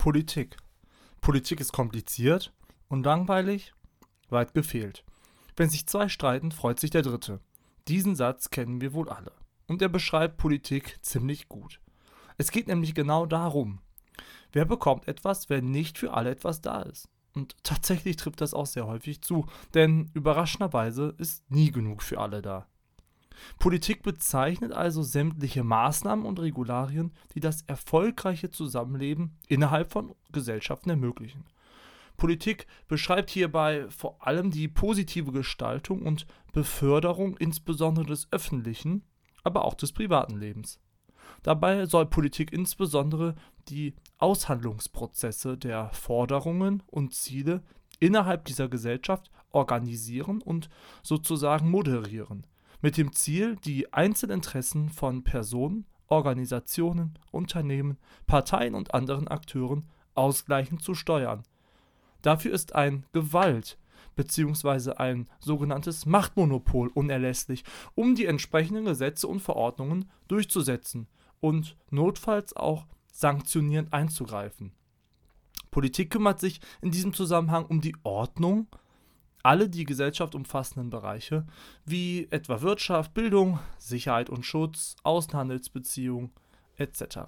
Politik. Politik ist kompliziert und langweilig, weit gefehlt. Wenn sich zwei streiten, freut sich der Dritte. Diesen Satz kennen wir wohl alle. Und er beschreibt Politik ziemlich gut. Es geht nämlich genau darum. Wer bekommt etwas, wenn nicht für alle etwas da ist? Und tatsächlich trifft das auch sehr häufig zu, denn überraschenderweise ist nie genug für alle da. Politik bezeichnet also sämtliche Maßnahmen und Regularien, die das erfolgreiche Zusammenleben innerhalb von Gesellschaften ermöglichen. Politik beschreibt hierbei vor allem die positive Gestaltung und Beförderung insbesondere des öffentlichen, aber auch des privaten Lebens. Dabei soll Politik insbesondere die Aushandlungsprozesse der Forderungen und Ziele innerhalb dieser Gesellschaft organisieren und sozusagen moderieren, mit dem Ziel, die Einzelinteressen von Personen, Organisationen, Unternehmen, Parteien und anderen Akteuren ausgleichend zu steuern. Dafür ist ein Gewalt bzw. ein sogenanntes Machtmonopol unerlässlich, um die entsprechenden Gesetze und Verordnungen durchzusetzen und notfalls auch sanktionierend einzugreifen. Politik kümmert sich in diesem Zusammenhang um die Ordnung alle die Gesellschaft umfassenden Bereiche, wie etwa Wirtschaft, Bildung, Sicherheit und Schutz, Außenhandelsbeziehungen etc.